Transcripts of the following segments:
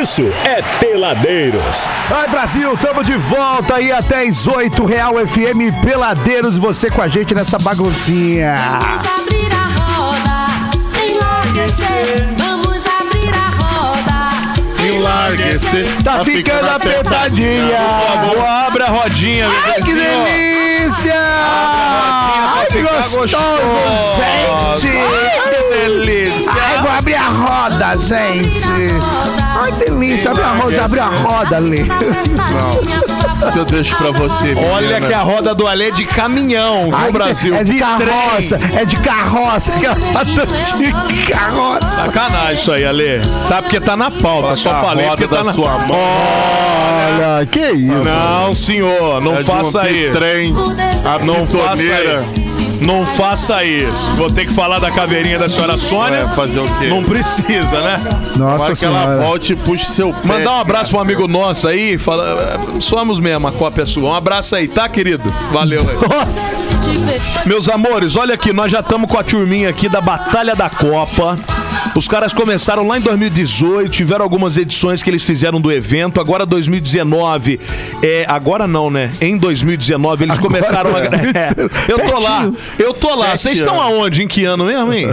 isso é Peladeiros. Ai, Brasil, tamo de volta aí até as 8 Real FM Peladeiros. Você com a gente nessa baguncinha. Vamos abrir a roda, enlarguecer. Vamos abrir a roda, enlarguecer. Tá ficando apertadinha. Por favor, abre a rodinha, Ai, que delícia! Ai, que gostoso, gente! Que delícia. Ai, vou abrir a roda, gente! Ai, delícia! Abre a roda, abre a roda, Lê. Se eu deixo pra você, Olha menina. que a roda do Alê é de caminhão, Ai, viu, Brasil? É de Que carroça, é de carroça, que tá de carroça. Sacanagem isso aí, Alê. Tá porque tá na pauta, só falei porque tá da na sua mão. Olha, que isso? Não, senhor, não É faça um isso. trem, a Não faça bitoneira. Não faça isso. Vou ter que falar da caveirinha da senhora Sônia. É, fazer o quê? Não precisa, né? Nossa Tomara que ela volte e puxe seu pé. Mandar um abraço pra um amigo nosso aí. Fala, é, somos mesmo, a cópia sua. Um abraço aí, tá, querido? Valeu aí. Nossa! Meus amores, olha aqui, nós já estamos com a turminha aqui da Batalha da Copa. Os caras começaram lá em 2018, tiveram algumas edições que eles fizeram do evento. Agora 2019, é, agora não, né? Em 2019 eles começaram a. É, eu tô lá, eu tô lá. Vocês estão aonde? Em que ano mesmo, hein?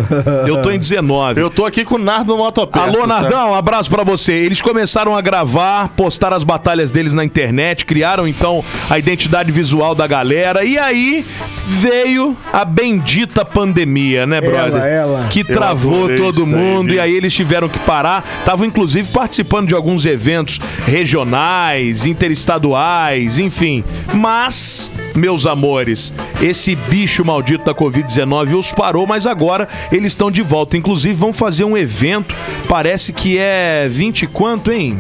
Eu tô em 19. Eu tô aqui com o Nardo Motopeça. Alô, tá? Nardão, um abraço pra você. Eles começaram a gravar, postar as batalhas deles na internet, criaram então a identidade visual da galera. E aí veio a bendita pandemia, né, brother? ela. Que travou todo daí, mundo e aí eles tiveram que parar. Estavam inclusive participando de alguns eventos regionais, interestaduais, enfim. Mas, meus amores, esse bicho maldito da Covid-19 os parou, mas agora eles estão de volta. Inclusive vão fazer um evento, parece que é 20 e quanto, hein?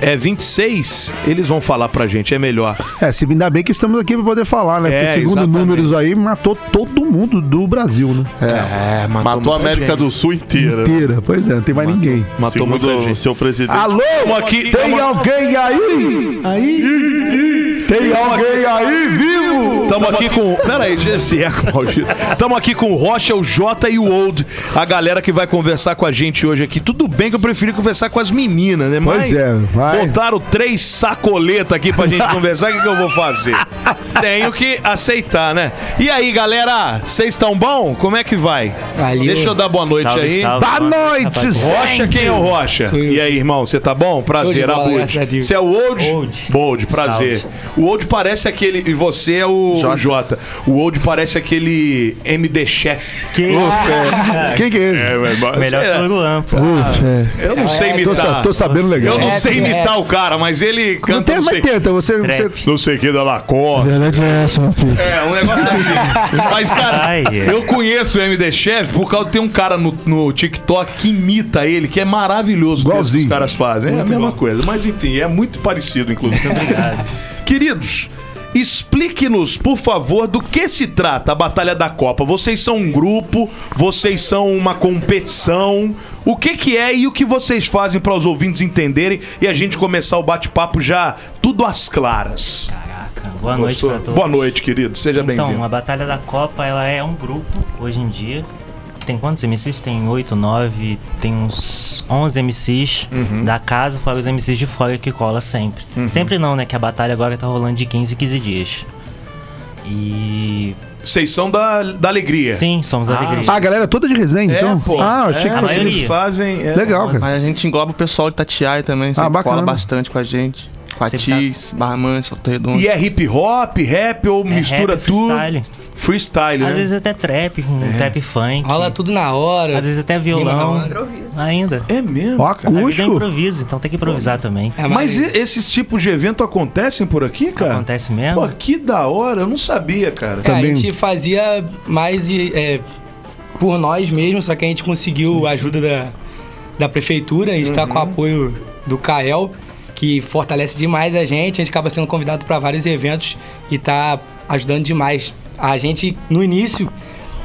É 26? Eles vão falar pra gente, é melhor. É, se ainda bem que estamos aqui pra poder falar, né? É, Porque segundo exatamente. números aí, matou todo mundo do Brasil, né? É, Matou a América do Sul inteira. Inteira. Pois é, não tem mais ninguém. Matou Segundo muita o gente. seu presidente. Alô? Tamo aqui- tem tamo- alguém aí? Aí? Tem alguém aí vivo? Tamo aqui com. Pera aí, esse eco maldito. Tamo aqui com o Rocha, o Jota e o Old, a galera que vai conversar com a gente hoje aqui. Tudo bem que eu preferi conversar com as meninas, né? Pois é, vai. Botaram três sacoletas aqui pra gente conversar, o que, que eu vou fazer? Tenho que aceitar, né? E aí, galera, vocês estão bom? Como é que vai? Valeu. Deixa eu dar boa noite Salve, aí. salve. Boa noite, rapaziada. Rocha, quem é o Rocha? E aí, irmão, você tá bom? Prazer, Abud. Você é o Old? Old. Bold, prazer. Salve. O Old parece aquele. E você é o Jota. O Old parece aquele MD Chef. Que Quem que é esse? melhor que o Luan, pô. Eu não sei Tô, imitar. sa- tô sabendo legal. Eu não É, sei é. imitar o cara, mas ele Não canta tem, não mas sei, tenta. Você, você... Não sei o que da Lacoste. verdade é essa, meu filho. É, um negócio assim. Mas, cara, Ai, é. eu conheço o MD Chef por causa de ter um cara no, no TikTok que imita ele, que é maravilhoso o que os caras fazem. É a mesma coisa. Mas enfim, é muito parecido, inclusive. Obrigado. Queridos, explique-nos, por favor, do que se trata a Batalha da Copa. Vocês são um grupo, vocês são uma competição. O que que é e o que vocês fazem para os ouvintes entenderem e a gente começar o bate-papo já tudo às claras. Caraca, boa noite Gostou? pra todos. Boa noite, querido. Seja Então, bem-vindo. a Batalha da Copa, ela é um grupo, hoje em dia. Tem quantos MCs? Tem 8, 9, tem uns 11 MCs Uhum. da casa, fora os MCs de fora que cola sempre. Sempre não, né? Que a batalha agora tá rolando de 15 em 15 dias. E... Vocês são da, da alegria. Sim, somos a alegria. Ah, a galera toda de resenha, É, então? pô. Ah, eu achei É, que a fosse... maioria. Eles fazem. é, Legal, cara. Mas a gente engloba o pessoal de Tatiai também, sempre bacana. cola bastante com a gente. Com a tá- Tis, Barra Mansa, Alto Redondo. E é hip hop, rap ou É mistura rap, tudo? freestyle. Freestyle, Às né? vezes até trap, um trap funk. Rola tudo na hora. Às vezes até violão. Ainda. É mesmo. Vida é acústico. improviso, então tem que improvisar também. É, Mas e- esses tipos de evento acontecem por aqui, cara? Acontece mesmo. Pô, que da hora, eu não sabia, cara. É, Também. a gente fazia mais é, por nós mesmos, só que a gente conseguiu a ajuda da, da prefeitura, a gente tá com o apoio do CAEL, que fortalece demais a gente, a gente acaba sendo convidado para vários eventos e tá ajudando demais. A gente, no início,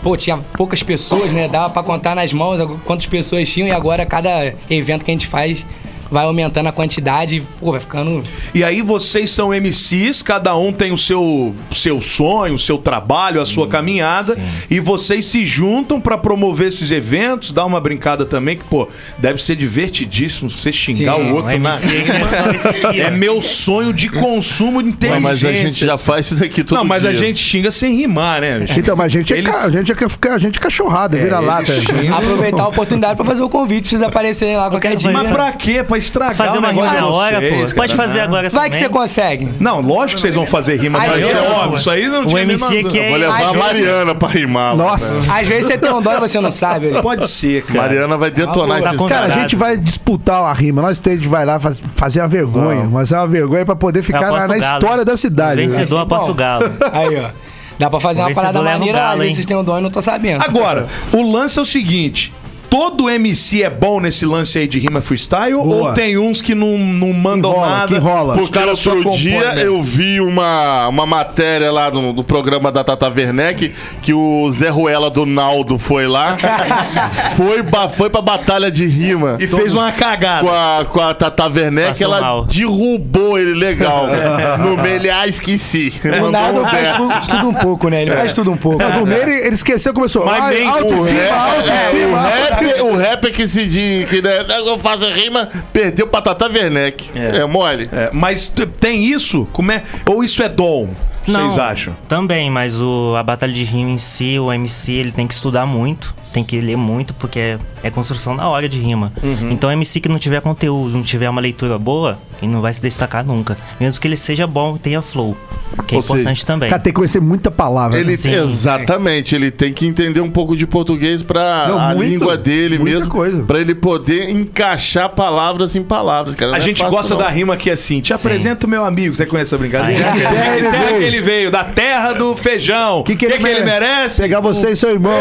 pô, tinha poucas pessoas, né? Dava para contar nas mãos quantas pessoas tinham e agora cada evento que a gente faz vai aumentando a quantidade e, pô, vai ficando. E aí vocês são MCs, cada um tem o seu, seu sonho, o seu trabalho, a sua caminhada, sim. e vocês se juntam pra promover esses eventos, dar uma brincada também, que, pô, deve ser divertidíssimo você xingar Sim, o outro na aí é É ó. meu sonho de consumo inteligência. mas a gente já faz isso daqui todo Não, mas a dia. gente xinga sem rimar, né? bicho? Então, mas a gente é, Eles- ca- a gente é, a gente é cachorrada, vira lata. xingam. Aproveitar a oportunidade pra fazer o convite, precisa aparecerem lá qualquer dia. Mas pra quê? Pra estragar Fazer o uma negócio rima de na hora, vocês, pô. cara. Pode fazer agora Vai que também. você consegue. Não, lógico que vocês vão fazer rima, vezes- é óbvio. Isso aí não O tinha MC menor aqui é- Vou levar a Mariana pra rimar. Nossa. velho. Às vezes você tem um dom e você não sabe. Pode ser, cara. Mariana vai detonar Tá esses Cara, a gente vai disputar a rima. Nós três a vai lá faz- fazer uma vergonha. Mas é uma vergonha pra poder ficar na, aposto na o galo. história da cidade. né? Vencedor aposta o galo. Aí, ó. Dá pra fazer O uma parada vencedor leva o maneira, às galo, vezes vocês têm um dom e não tô sabendo. Agora, o lance é o seguinte. Todo MC é bom nesse lance aí de rima freestyle Boa. ou tem uns que não, não mandam Que rola, nada? que rola. Os Porque caras só outro compõem, dia né? eu vi uma, uma matéria lá no, do programa da Tata Werneck que o Zé Ruela do Naldo foi lá, foi, ba, foi pra batalha de rima. E fez uma cagada. Com a, com a Tata Werneck, ela mal. derrubou ele legal. no meio ele, ah, esqueci. O Naldo um faz tudo, tudo um pouco, né? Ele faz tudo um pouco. No meio ele, ele esqueceu, começou. Mas Ai, bem, alto cima, alto em é, cima. alto rap, o rap que se diz que né, eu faço rima, perdeu pra Tata Werneck. É, mole? É, mas tem isso? Como é? Ou isso é dom? Vocês acham? Também, mas o, a batalha de rima em si, o MC, ele tem que estudar muito, tem que ler muito, porque é, é construção na hora de rima. Uhum. Então, o MC que não tiver conteúdo, não tiver uma leitura boa, ele não vai se destacar nunca. Mesmo que ele seja bom e tenha flow, que é Ou seja, importante também. Cara, tem que conhecer muita palavra. Ele, Sim. exatamente, ele tem que entender um pouco de português pra Não, a muito, língua dele muita mesmo, coisa. Pra ele poder encaixar palavras em palavras. Cara, A é gente fácil, gosta não. da rima aqui assim. Te apresento meu amigo. Você conhece essa brincadeira? Aí, De que terra ele terra veio? que ele veio? Da terra do feijão. O que, que, ele, merece? Pegar você e seu irmão.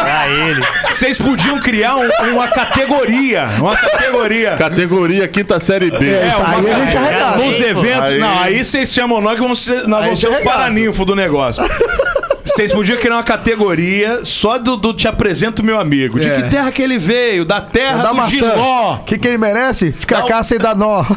Pra ele. Vocês podiam criar um- uma categoria. Uma categoria. Categoria quinta série B. É, isso aí a gente arregata. Nos eventos. Aí- Não, aí vocês chamam nós que vamos ser, nós Aí vamos ser os arregaça. paraninfo do negócio. Vocês podiam criar uma categoria só do, do Te Apresento Meu Amigo. De É. que terra que ele veio? Da terra Da do maçã. Giló. O que, que ele merece? De cacaça e da nó.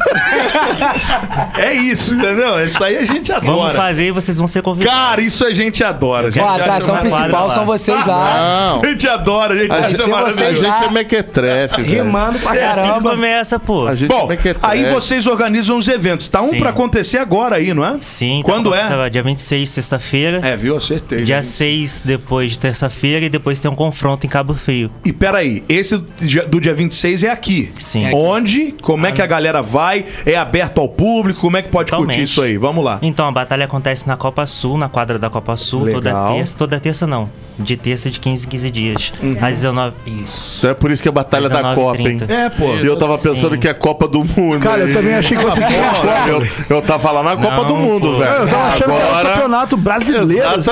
É isso, entendeu? Isso aí a gente adora. Vamos fazer e vocês vão ser convidados. Cara, isso a gente adora. A gente Ó, a atração principal quadra são lá. vocês lá, Não, A gente adora, a gente a acha gente, ser a vocês gente é mequetrefe, velho. rimando pra É assim que caramba. começa, pô. A gente Bom, é mequetrefe. aí vocês organizam os eventos. Tá um Sim. pra acontecer agora aí, não é? Sim. Quando tá, é? começa Dia 26, sexta-feira. É, viu? Acertei. Dia 6 depois de terça-feira e depois tem um confronto em Cabo Frio. E peraí, esse do dia- do dia 26 é aqui. Sim. Onde? Como é que a galera vai? É aberto ao público? Como é que pode curtir Totalmente. isso aí? Vamos lá. Então, a batalha acontece na Copa Sul, na quadra da Copa Sul, toda Legal. terça. Toda terça não. De terça de 15 em 15 dias. Às 19. Isso. Então é por isso que é a batalha da 19h30. Copa, hein? É, pô. E eu tava pensando Sim. que é Copa do Mundo. Cara, eu também achei que você queria a Copa. Eu, eu tava lá na Copa Não, do Mundo, pô. velho. Eu tava achando que era o campeonato brasileiro. assim.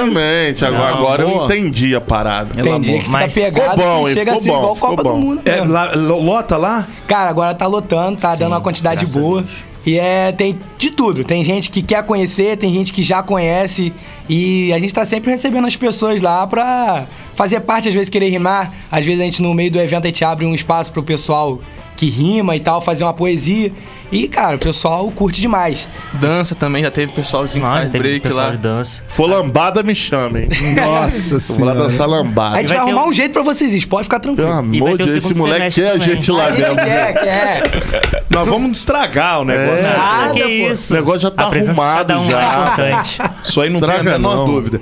Exatamente. Agora, Não, agora eu entendi a parada. Tem dia que fica Mas pegado ficou bom, e chega Ficou a ser bom, igual Copa bom. do Mundo. É, lá- lo- lota lá? Cara, agora tá lotando, tá Sim, dando uma quantidade boa. E é, tem de tudo. Tem gente que quer conhecer, tem gente que já conhece. E a gente tá sempre recebendo as pessoas lá pra fazer parte, às vezes querer rimar. Às vezes a gente, no meio do evento, a gente abre um espaço pro pessoal que rima e tal, fazer uma poesia. E, cara, o pessoal curte demais. Dança também, já teve pessoalzinho que Nossa, faz teve break pessoal lá. de dança. For lambada, me chamem. Nossa Vou lá senhora. dançar lambada. A gente vai vai arrumar um- um jeito pra vocês ir, pode ficar Pelo tranquilo. Vai amor de o Deus, esse moleque quer a gente lá dentro. quer, quer. Nós vamos estragar o negócio. É. Ah, que isso. O negócio já tá arrumado um já. é importante. Isso aí não tem a Estraga menor não. dúvida.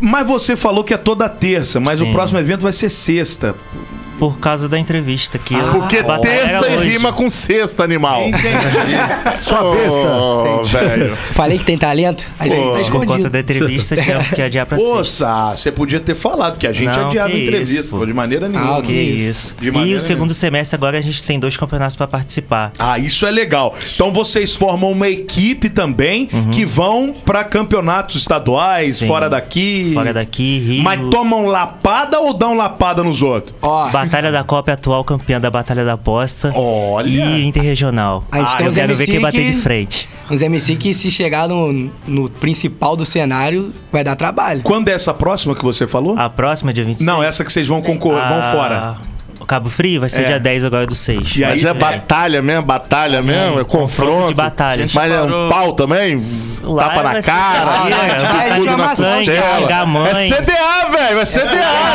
Mas você falou que é toda terça, mas o Sim. próximo evento vai ser sexta. Por causa da entrevista que eu- Porque a terça e rima com sexta, animal. Sua besta. Ô, velho. Falei que tem talento, às vezes tá Por conta escondido. da entrevista, tivemos que adiar pra sexta. Sá, você podia ter falado que a gente Não, adiava a entrevista, isso, pô. de maneira nenhuma. Ah, Que isso. De E o segundo semestre agora a gente tem dois campeonatos pra participar. Ah, isso é legal. Então vocês formam uma equipe também que vão pra campeonatos estaduais, Sim. fora daqui. Fora daqui, Rio. Mas tomam lapada ou dão lapada nos outros? Ó, Batalha da Copa é atual campeã da Batalha da Aposta. Olha. E Interregional. A gente Ah, tem eu quero MC ver quem bater que- de frente. uns MC que se chegar no, no principal do cenário, vai dar trabalho. Quando é essa próxima que você falou? A próxima, dia 26. Não, essa que vocês vão concorrer, vão Ah, fora. O Cabo Frio vai ser É. dia 10 agora do 6. E aí- Mas é batalha mesmo, batalha Sim, mesmo, é confronto confronto. de batalha. Mas é um parou- pau também? Lá Tapa na cara, bicudo na costela. xingar a mãe. É CDA, velho, é CDA.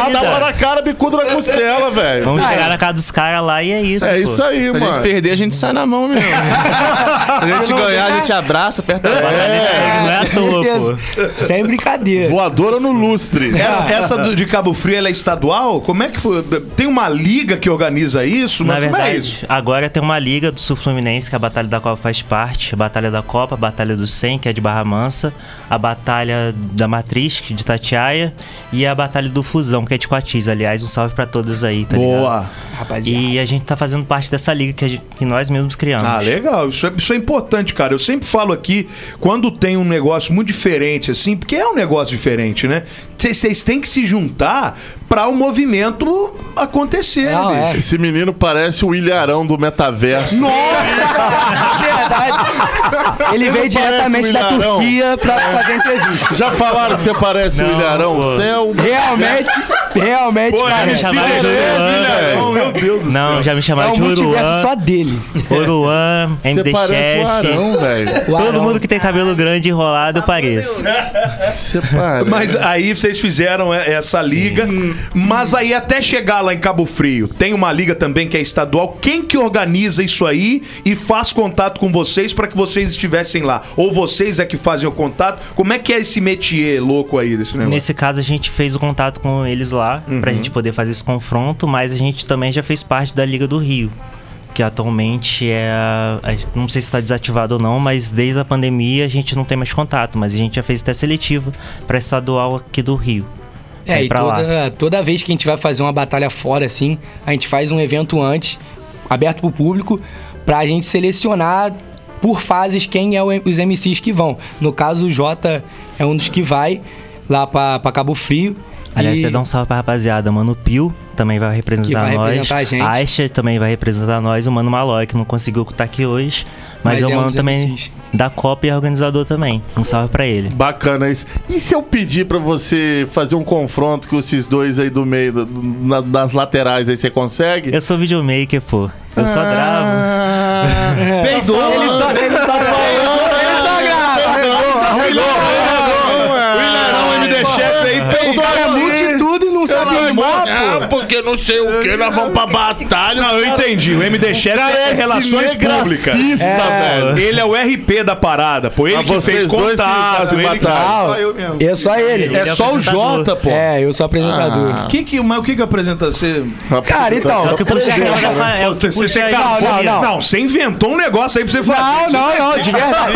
vida. Tapa na cara, bicudo na costela, velho. Vamos chegar na casa dos caras lá e é isso. É isso aí, Se a mano. gente perder, a gente sai na mão mesmo. Se a gente ganhar, a gente abraça, aperta a mão. Não é à toa, pô. Sem brincadeira. Voadora no lustre. Essa, de Cabo Frio, ela é estadual? Como é que foi? Tem uma liga que organiza isso? Na é verdade, isso? agora tem uma liga do Sul Fluminense, que a Batalha da Copa faz parte. A Batalha da Copa, a Batalha do 100, que é de Barra Mansa. A Batalha da Matriz, que é de Tatiaia. E a Batalha do Fusão, que é de Coatiz. Aliás, um salve pra todas aí, tá ligado? Boa. Rapaziada. E a gente tá fazendo parte dessa liga que, a gente- que nós mesmos criamos. Ah, legal. Isso é, isso é importante, cara. Eu sempre falo aqui, quando tem um negócio muito diferente, assim, porque é um negócio diferente, né? Vocês têm que se juntar pra o movimento acontecer. Não, bicho. é. Esse menino parece o ilharão do metaverso. Verdade. Ele veio diretamente um da. Turquia pra fazer entrevista. Já falaram que você parece o Não, ilharão? pô. Você é o... Realmente, realmente, Pô, cara. me MC chamaram de Beleza, Luan, Ilharão, Meu Deus do Não, céu. já me É chamaram de Uruan, só dele. Uruan, Você MD parece o. Arão, velho. O Todo Arão. mundo que tem cabelo grande enrolado, eu pareço. Você parece. Mas aí vocês fizeram essa liga, mas aí até chegar lá em Cabo Frio, tem uma liga também que é estadual. Quem que organiza isso aí e faz contato com vocês para que vocês estivessem lá? Ou vocês é que fazem o contato? Como é que é esse métier louco aí desse negócio? Nesse caso, a gente fez o contato com eles lá, pra gente poder fazer esse confronto, mas a gente também já fez parte da Liga do Rio. Que atualmente é. a- a- Não sei se está desativado ou não, mas desde a pandemia a gente não tem mais contato. Mas a gente já fez até seletiva pra estadual aqui do Rio. É, e pra lá. toda, toda vez que a gente vai fazer uma batalha fora, assim, a gente faz um evento antes, aberto pro público, pra gente selecionar por fases quem é os MCs que vão. No caso, o Jota é um dos que vai lá pra, pra Cabo Frio. Aliás, e... até dar um salve pra rapaziada. Mano Pio também vai representar vai nós. representar a gente. Aisha também vai representar nós. O Mano Malói, que não conseguiu estar aqui hoje. Mas, Mas é é um mano também MCs. da Copa e é organizador também. Um salve pra ele. Bacana isso. E se eu pedir pra você fazer um confronto com esses dois aí do meio, na- das laterais aí, você consegue? Eu sou videomaker, pô. Eu só Ah. gravo. Peidou! Ele só, ele só, ele só grava. O Ilharão MD Chef aí O cara é multitudo e não sabe rimar, Ah, pô. Porque não sei o que, nós vamos pra batalha. Não, eu entendi. O MD Chef é relações públicas. velho. Ele é o RP da parada, pô. Ele Ah, que fez contato. Ele que... batalha. Não, é só ele. É só o. Jota, pô. É, eu sou apresentador. Que que, mas o que que apresenta você? Cara, então. É o que puxa aquela é que Você, não, não. não, você inventou um negócio aí pra você fazer. Não, não, não, de verdade.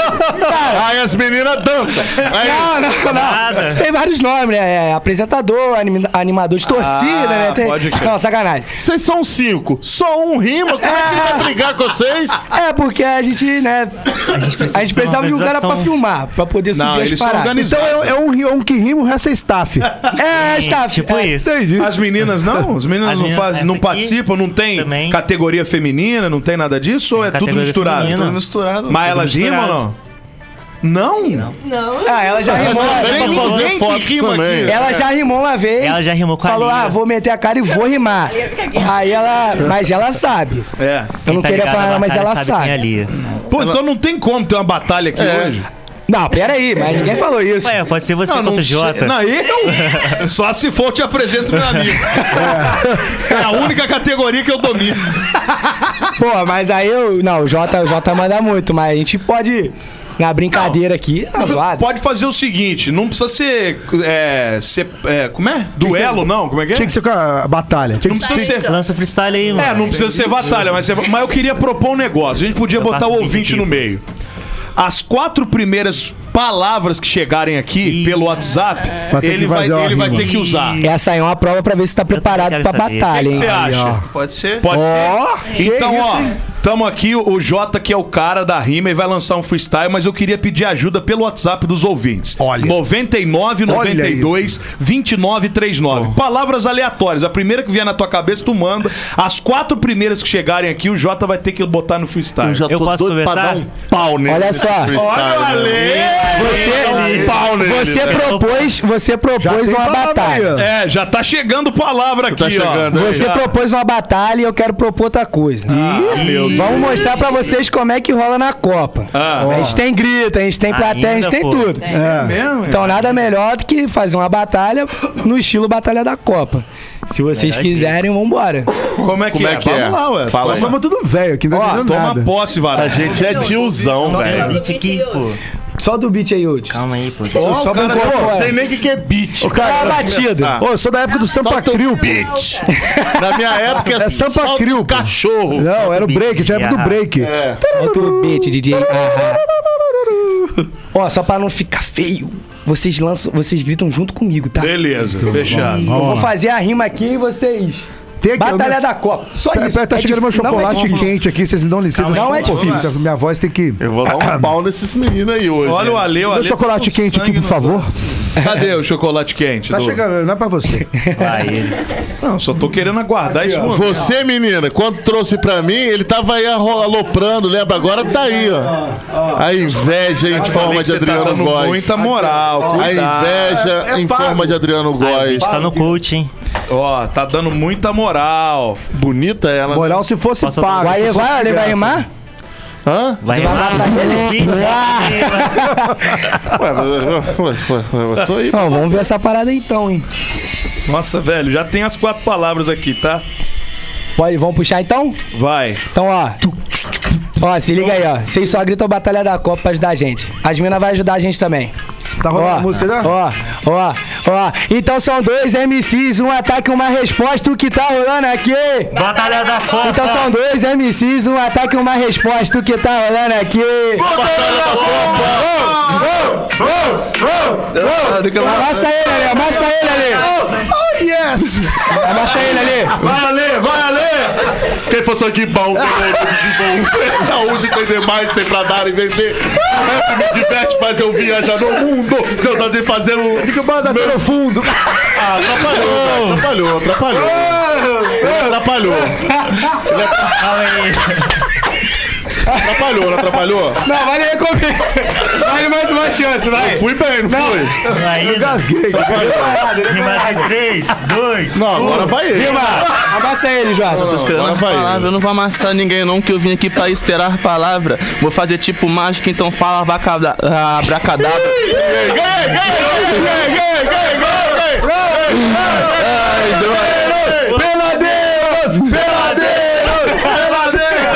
Aí as meninas dançam. Não, não, não. Nada. Tem vários nomes, né? É apresentador, anima- animador de torcida, né? Tem... pode crer. Não, sacanagem. Vocês são cinco. Só um rima. Como é que vai brigar com vocês? É, porque a gente, né? A gente precisa, A gente precisava de um cara pra filmar, pra poder Não, subir as eles paradas. Então é, é um, ri- um que rima, o resto é staff. É, staff. Tipo é, isso. Entendi. As meninas não? As meninas As não, fazem, não participam, não tem também. categoria feminina, não tem nada disso? Ou é tudo misturado? feminina. Tudo misturado. Mas elas Tudo rimam ou misturado. Não? Não? Ah, ela já rimou. Ninguém fazer que rima também. aqui. Ela já rimou uma vez. Ela já rimou com a Falou, ah, vou meter a cara e vou rimar. Aí ela. Mas ela sabe. É. Eu não Tá queria falar, mas ela sabe. sabe. É Lia. Pô, então não tem como ter uma batalha aqui hoje. Não, peraí, mas ninguém falou isso. Ué, pode ser você Não, contra o não Jota. Não, eu. Só se for eu te apresento meu amigo. É a única categoria que eu domino. Pô, mas aí eu. Não, o Jota, o Jota manda muito, mas a gente pode. Na brincadeira aqui, tá zoado. Pode fazer o seguinte, não precisa ser. É, ser é, como é? Duelo, não? Como é que é? Tinha que ser com a batalha. Tinha Não que precisa ser. Lança freestyle aí, mano. É, não precisa ser batalha, mas, é- mas eu queria propor um negócio. A gente podia Eu botar o ouvinte aqui, no meio. As quatro primeiras palavras que chegarem aqui Ih. pelo WhatsApp, ele, vai, ele vai ter que usar. Essa aí é uma prova pra ver se tá preparado pra saber. batalha, O que hein? você acha? Pode ser? Pode Ó, ser? Então, ó, isso, hein? Tamo aqui, o Jota, que é o cara da rima, e vai lançar um freestyle, mas eu queria pedir ajuda pelo WhatsApp dos ouvintes. Olha. 99 Olha 92 29 39. Palavras aleatórias. A primeira que vier na tua cabeça, tu manda. As quatro primeiras que chegarem aqui, o Jota vai ter que botar no freestyle. Eu já Eu tô posso doido pra começar? dar um pau nele. Olha só. Olha o né? Ale! Você, um pau nele, você né? propôs, você propôs uma palavra batalha. aí. É, já tá chegando palavra aqui, Tá chegando, ó. hein? Você propôs uma batalha e eu quero propor outra coisa. Vamos mostrar pra vocês como é que rola na Copa. Ah. a gente tem grito, a gente tem plateia, a gente tem pô. tudo. mesmo? Então nada melhor do que fazer uma batalha no estilo Batalha da Copa. Se vocês Melhor quiserem, vambora. Como é que Como é? é que é? Vamos lá, ué. Fala Nós aí. somos tudo velho aqui, não tá Ó, Toma nada. posse, Vará. A gente é tiozão, velho. Beat aqui, pô. Solta o beat aí, Hudson. Calma aí, pô. Ó, Só o cara- Não sei nem o que, que é beat. Qual é a batida? Ô, eu sou da época do Sampa Crio. Beat. Na minha época, É assim, Sampa só Crio, cachorros. Não, era o break, tinha a época do break. É. Solta o beat, DJ. Ahá. Ó, só pra não ficar feio, vocês lançam, vocês gritam junto comigo, tá? Beleza, fechado. Eu vou fazer a rima aqui e vocês. Batalha eu- da Copa. Só isso. pera, tá É chegando meu é chocolate quente aqui, vocês me dão licença. Não é Pô, difícil. Minha voz tem que... Eu vou dar um pau nesses meninos aí hoje. Olha o né? Ale, o Ale. Meu chocolate tá com quente aqui, por favor. olhos. Cadê o chocolate quente? Tá chegando, não é pra você. Vai, ele. Não, só tô querendo aguardar isso. Você, menina, quando trouxe pra mim, ele tava aí aloprando, lembra? Agora tá aí, ó. A inveja em forma de tá Adriano Góes. muita moral, A inveja É em forma de Adriano Góes. Tá no coach, hein? Ó, tá dando muita moral. Bonita ela. né? Moral se fosse Posso pago. Vai, se fosse vai, ele vai rimar? Hã? Vai matar ele? Ué, mas- ué, ué, ué, ué, tô aí. Não, vamos ver essa parada aí então, hein? Nossa, velho, já tem as quatro palavras aqui, tá? Pode, vamos puxar então? Vai. Então, ó. Ó, se liga aí, ó. Vocês só gritam Batalha da Copa pra ajudar a gente. As minas vai ajudar a gente também. Tá rolando Ó, a música já? ó, ó, ó. Então são dois MCs, um ataque e uma resposta. O que tá rolando aqui? Batalha da Copa. Então são dois MCs, um ataque e uma resposta. O que tá rolando aqui? Amassa ele ali, amassa ele ali. Yes! Amassa ele ali. Vai, Ale, vai, Ale! Quem fosse aqui bom, tem ouro de bom. Saúde tem demais, tem pra dar e vender. O rap me diverte, faz eu viajar no mundo. Eu tô de fazer um... Que o banda tá no fundo. Ah, atrapalhou, atrapalhou, atrapalhou. Ele atrapalhou. Calma aí. Atrapalhou, não atrapalhou? Não, vale recomer. Vale mais uma chance, vai. Fui bem, não fui? Aí, Gasguei. rima de 3, 2. Não, agora vai ele. Amassa ele, Jota. Agora vai palavra, eu não vou amassar ninguém não, que eu vim aqui pra esperar a palavra. Vou fazer tipo mágica, então fala abracadabra. Peladeiro! Peladeiro!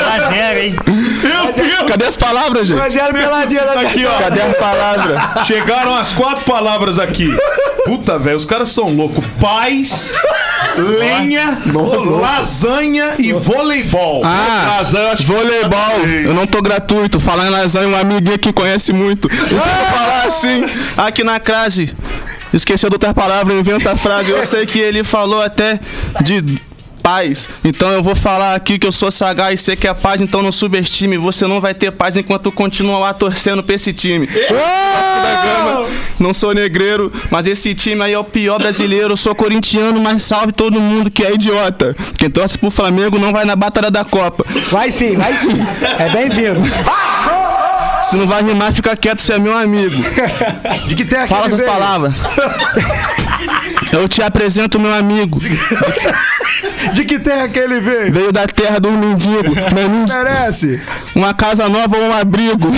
Tá zero, hein? Palavras, gente? Mas era peladinha da Aqui, ó. Cadê as palavras? Chegaram as quatro palavras aqui. Puta, velho, os caras são loucos. Paz, lenha, lasanha e voleibol. Ah, voleibol. Eu não tô gratuito. Falar em lasanha, um amiguinho aqui conhece muito. Eu vou falar assim, aqui na crase. Esqueceu de outra palavra, inventa a frase. Eu sei que ele falou até de paz. Então eu vou falar aqui que eu sou sagaz, sei que é paz, então não subestime. Você não vai ter paz enquanto continua lá torcendo pra esse time. Não sou negreiro, mas esse time aí é o pior brasileiro. Eu sou corintiano, mas salve todo mundo que é idiota. Quem torce pro Flamengo não vai na batalha da Copa. Vai sim, vai sim. É bem-vindo. Se não vai rimar, fica quieto, você é meu amigo. De que tem Fala essas palavras. Eu te apresento meu amigo. De que tem aquele veio? Veio da terra dos mendigos. Não é mendigo? Merece. Uma casa nova ou um abrigo.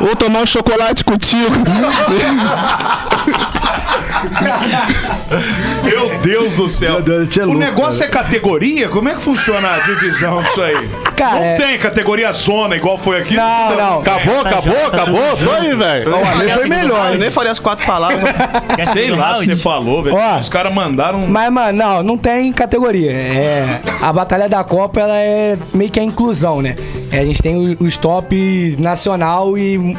ou tomar um chocolate contigo. Deus do céu. Deus, é o louco, negócio é categoria? Como é que funciona a divisão disso aí? Cara, não é- tem categoria zona igual foi aqui? Não, não. Acabou, acabou, acabou. Tô aí, velho. O foi melhor, Eu nem falei as quatro palavras. Sei lá o se você falou, velho. Os caras mandaram. Mas, mano, não, não tem categoria. É, a Batalha da Copa, ela é meio que a inclusão, né? É, a gente tem o- os top nacional e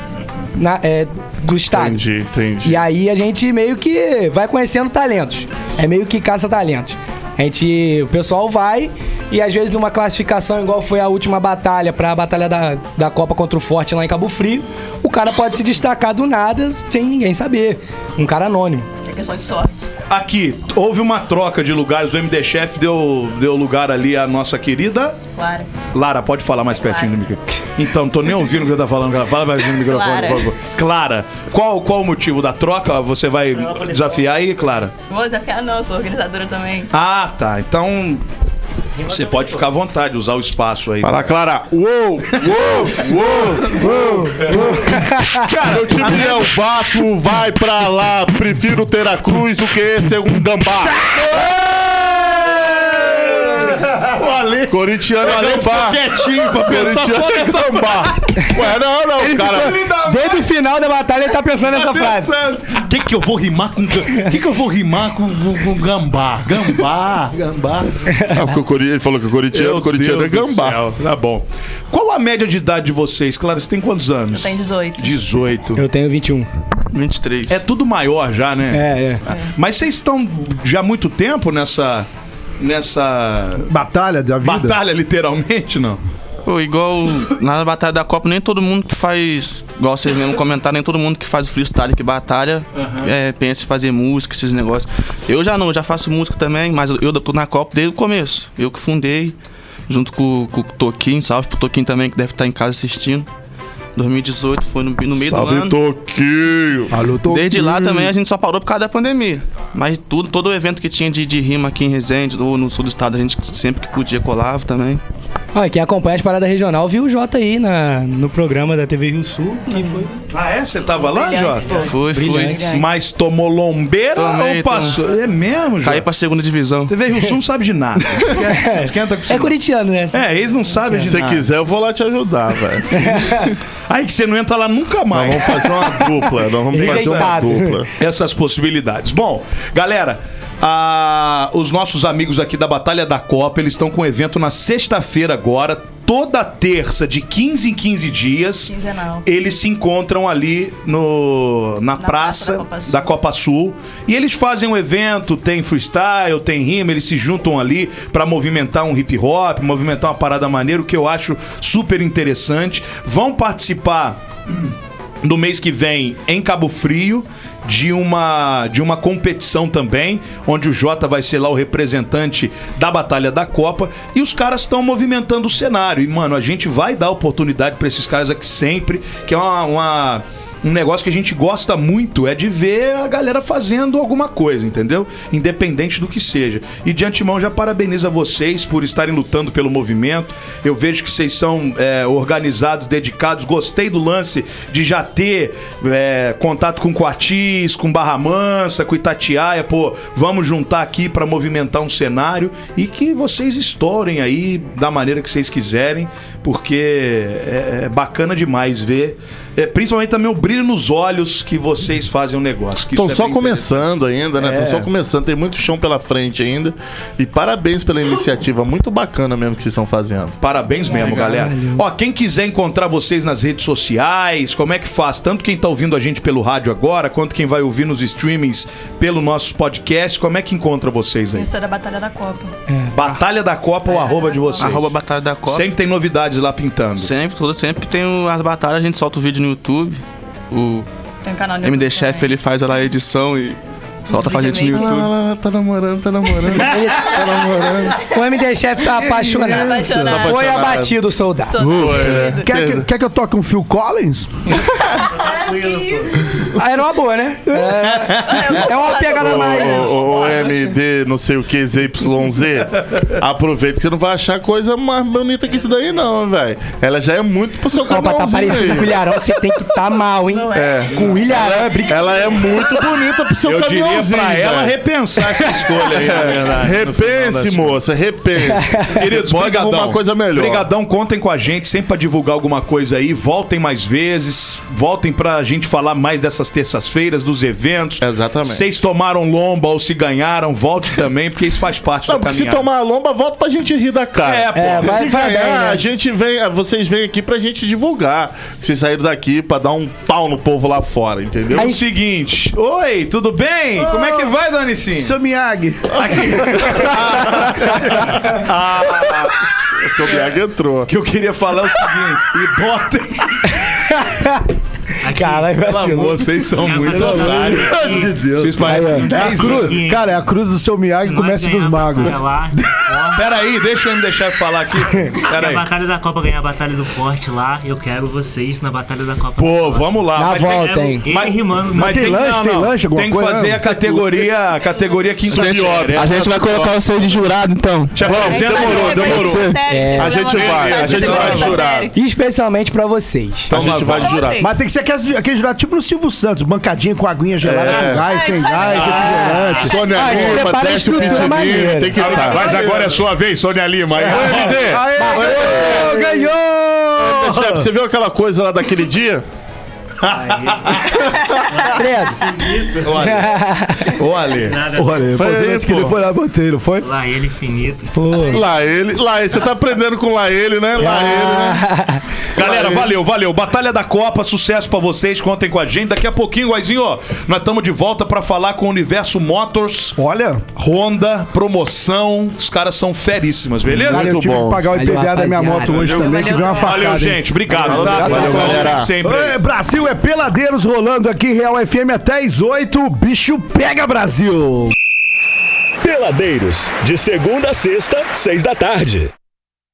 na- é, do estado. Entendi, entendi. E aí a gente meio que vai conhecendo talentos. É meio que caça talentos. A gente, o pessoal vai e às vezes numa classificação igual foi a última batalha para a batalha da, da Copa contra o Forte lá em Cabo Frio, o cara pode se destacar do nada sem ninguém saber. Um cara anônimo. É questão de sorte. Aqui, houve uma troca de lugares. O MD Chef deu, deu lugar ali à nossa querida. Claro. Lara, pode falar mais pertinho do microfone. Então, não tô nem ouvindo o que você tá falando. cara. Fala mais no microfone, Clara. por favor. Clara, qual, qual o motivo da troca? Você vai desafiar aí, Clara? Não vou desafiar, não, sou organizadora também. Ah, tá. Então. Você pode ficar à vontade, usar o espaço aí. Fala, Clara. Uou, uou, uou, uou. Cara, meu time é o Vasco, vai pra lá. Prefiro ter a cruz do que ser um gambá. O Ale, corintiano é gambá. quietinho pra Corintiano é gambá. Ué, não, não, cara. Desde o final da batalha ele tá pensando nessa frase. O que que eu vou rimar com... O que que eu vou rimar com, com, com gambá? Gambá, gambá. Ah, porque o Cori- ele falou que o corintiano, corintiano é gambá. Tá bom. Qual a média de idade de vocês? Clara, você tem quantos anos? Tem 18. 18. Eu tenho 21. 23. É tudo maior já, né? É, é. Mas vocês estão já há muito tempo nessa. Nessa. Batalha da vida. batalha, literalmente, não? Pô, igual na batalha da Copa, nem todo mundo que faz, igual vocês mesmo comentaram, nem todo mundo que faz o freestyle que batalha é, pensa em fazer música, esses negócios. Eu já não, eu já faço música também, mas eu tô na Copa desde o começo. Eu que fundei, junto com, com o Toquinho, salve pro Toquinho também, que deve estar em casa assistindo. 2018 foi no, no meio do Salve, ano. Toquinho. Alô, tô Desde lá também a gente só parou por causa da pandemia. Mas tudo, todo o evento que tinha de, de rima aqui em Resende ou no sul do estado, a gente sempre que podia colava também. Olha, quem acompanha as paradas regional viu o Jota aí na, no programa da TV Rio Sul, que foi Ah, é? Você tava lá, Brilhante, Jota? Brilhante. foi. Mas tomou lombeira Tomei, ou passou? É mesmo, Jota? Caí pra segunda divisão. Você veio o Sul não sabe de nada. Esquenta- Esquenta com isso. É corintiano, né? É, eles não sabem de Se você nada. quiser, eu vou lá te ajudar, velho. Aí que você não entra lá nunca Nós mais. vamos fazer uma dupla. Nós vamos fazer uma Rejeitado. dupla. essas possibilidades. Bom, galera, a- os nossos amigos aqui da Batalha da Copa, eles estão com um evento na sexta-feira agora, toda terça, de 15 em 15 dias. Quinzenal. Eles se encontram ali no, na, praça, praça da Copa Sul. da Copa Sul. E eles fazem um evento, tem freestyle, tem rima, eles se juntam ali pra movimentar um hip hop, movimentar uma parada maneira, o que eu acho super interessante. Vão participar no mês que vem em Cabo Frio de uma de uma competição também, onde o Jota vai ser lá o representante da Batalha da Copa e os caras estão movimentando o cenário. E mano, a gente vai dar oportunidade pra esses caras aqui sempre, que é uma, uma- um negócio que a gente gosta muito é de ver a galera fazendo alguma coisa, entendeu? Independente do que seja. E de antemão já parabenizo a vocês por estarem lutando pelo movimento. Eu vejo que vocês são é, organizados, dedicados. Gostei do lance de já ter é, contato com Coatis, com Barra Mansa, com Itatiaia. Pô, vamos juntar aqui para movimentar um cenário e que vocês estourem aí da maneira que vocês quiserem, porque é, é bacana demais ver. é, principalmente também o brilho nos olhos que vocês fazem o negócio. Estão é só começando ainda, né? Estão É. só começando, tem muito chão pela frente ainda. E parabéns pela iniciativa, muito bacana mesmo que vocês estão fazendo. Parabéns mesmo, galera. Ó, quem quiser encontrar vocês nas redes sociais, como é que faz? Tanto quem tá ouvindo a gente pelo rádio agora, quanto quem vai ouvir nos streamings pelo nosso podcast, como é que encontra vocês aí? Isso é da Batalha da Copa. Batalha da Copa ou arroba de vocês? Arroba Batalha da Copa. Sempre tem novidades lá pintando. Sempre, todo, sempre que tem as batalhas, a gente solta o vídeo no YouTube. O Tem um canal no MD YouTube Chef, também. ele faz lá a edição e solta pra gente no. YouTube. Ah, tá namorando, tá namorando. tá namorando. O MD Chef tá apaixonado. Apaixonado. Foi abatido o soldado. Sou- Quer que, quer que eu toque um Phil Collins? Ah, Era uma boa, né? É, é uma pegada mais. O, o MD, não sei o que, ZYZ. Aproveita que você não vai achar coisa mais bonita que isso daí, não, velho. Ela já é muito pro seu pra tá parecendo com o Ilharão, você tem que tá mal, hein? É. Com o Ilharão é brincadeira. Ela é muito bonita pro seu Eu diria pra ela velho. repensar essa escolha aí, na verdade. final das Repense, moça, repense. Queridos, Pode arrumar coisa melhor. Brigadão, contem com a gente, sempre pra divulgar alguma coisa aí. Voltem mais vezes, voltem pra gente falar mais dessa nessas terças-feiras, dos eventos. Exatamente. Vocês tomaram lomba ou se ganharam, volte também, porque isso faz parte Não, da porque se caminhada. tomar a lomba, volta pra gente rir da cara. É, pô. É, vai- se vai ganhar, bem, né? a gente vem, vocês vêm aqui pra gente divulgar. Vocês saíram daqui pra dar um pau no povo lá fora, entendeu? É o seguinte. Oi, tudo bem? Como é que vai, Dona Sim? Seu Miyagi. O seu Biag entrou. O que eu queria falar é o seguinte. E botem. Caralho, Pelo vacilou. amor, vocês são muito otários. de Deus. Vocês parecem É a 10 cruz, cara, é a cruz do seu Miyagi começa dos magos. Lá, Peraí, deixa eu me deixar falar aqui. se a. Batalha da Copa ganhar a Batalha do Forte lá, eu quero vocês na Batalha da Copa. Pô, vamos lá. Na Mas volta, Quero hein? Mas- rimando. Mas tem lanche, tem lanche, alguma Tem que coisa, fazer não? a categoria, a categoria quinta A gente, série. a gente vai colocar você de jurado, então. Te apresenta, demorou, demorou. É. A gente vai, a gente vai jurar. Especialmente pra vocês. a gente vai jurar. vocês. Mas tem que ser aquele, aquele jurado tipo no Silvio Santos, bancadinha com aguinha gelada, É. com gás, Ah, sem gás, vai refrigerante. Sônia Ah, Lima, desce o maneira. tem que. Mas agora é sua vez, Sônia Lima. Aí, MD. Aê, aê, ganhou! Chefe, você viu aquela coisa lá daquele dia? Credo. Ô, Ale. Olha, Foi fazer aí, isso que pô. ele foi lá botei, não foi? Lá ele infinito. Lá ele, lá ele. Você tá aprendendo com lá ele, né? Lá ele, né? Galera, Valeu. valeu, valeu. Batalha da Copa, sucesso pra vocês. Contem com a gente. Daqui a pouquinho, Guaizinho, ó, nós estamos de volta pra falar com o Universo Motors, Olha, Honda, promoção. Os caras são feríssimas, beleza? cara, eu Muito tive bom. que pagar o Valeu, IPVA da minha moto hoje Valeu, também, que valeu, veio uma facada. Valeu, hein? gente. Obrigado, Valeu, tá? valeu, galera. Sempre. Brasil é peladeiros rolando aqui, Real FM até às 8. Bicho pega Brasil! Peladeiros, de segunda a sexta, seis da tarde.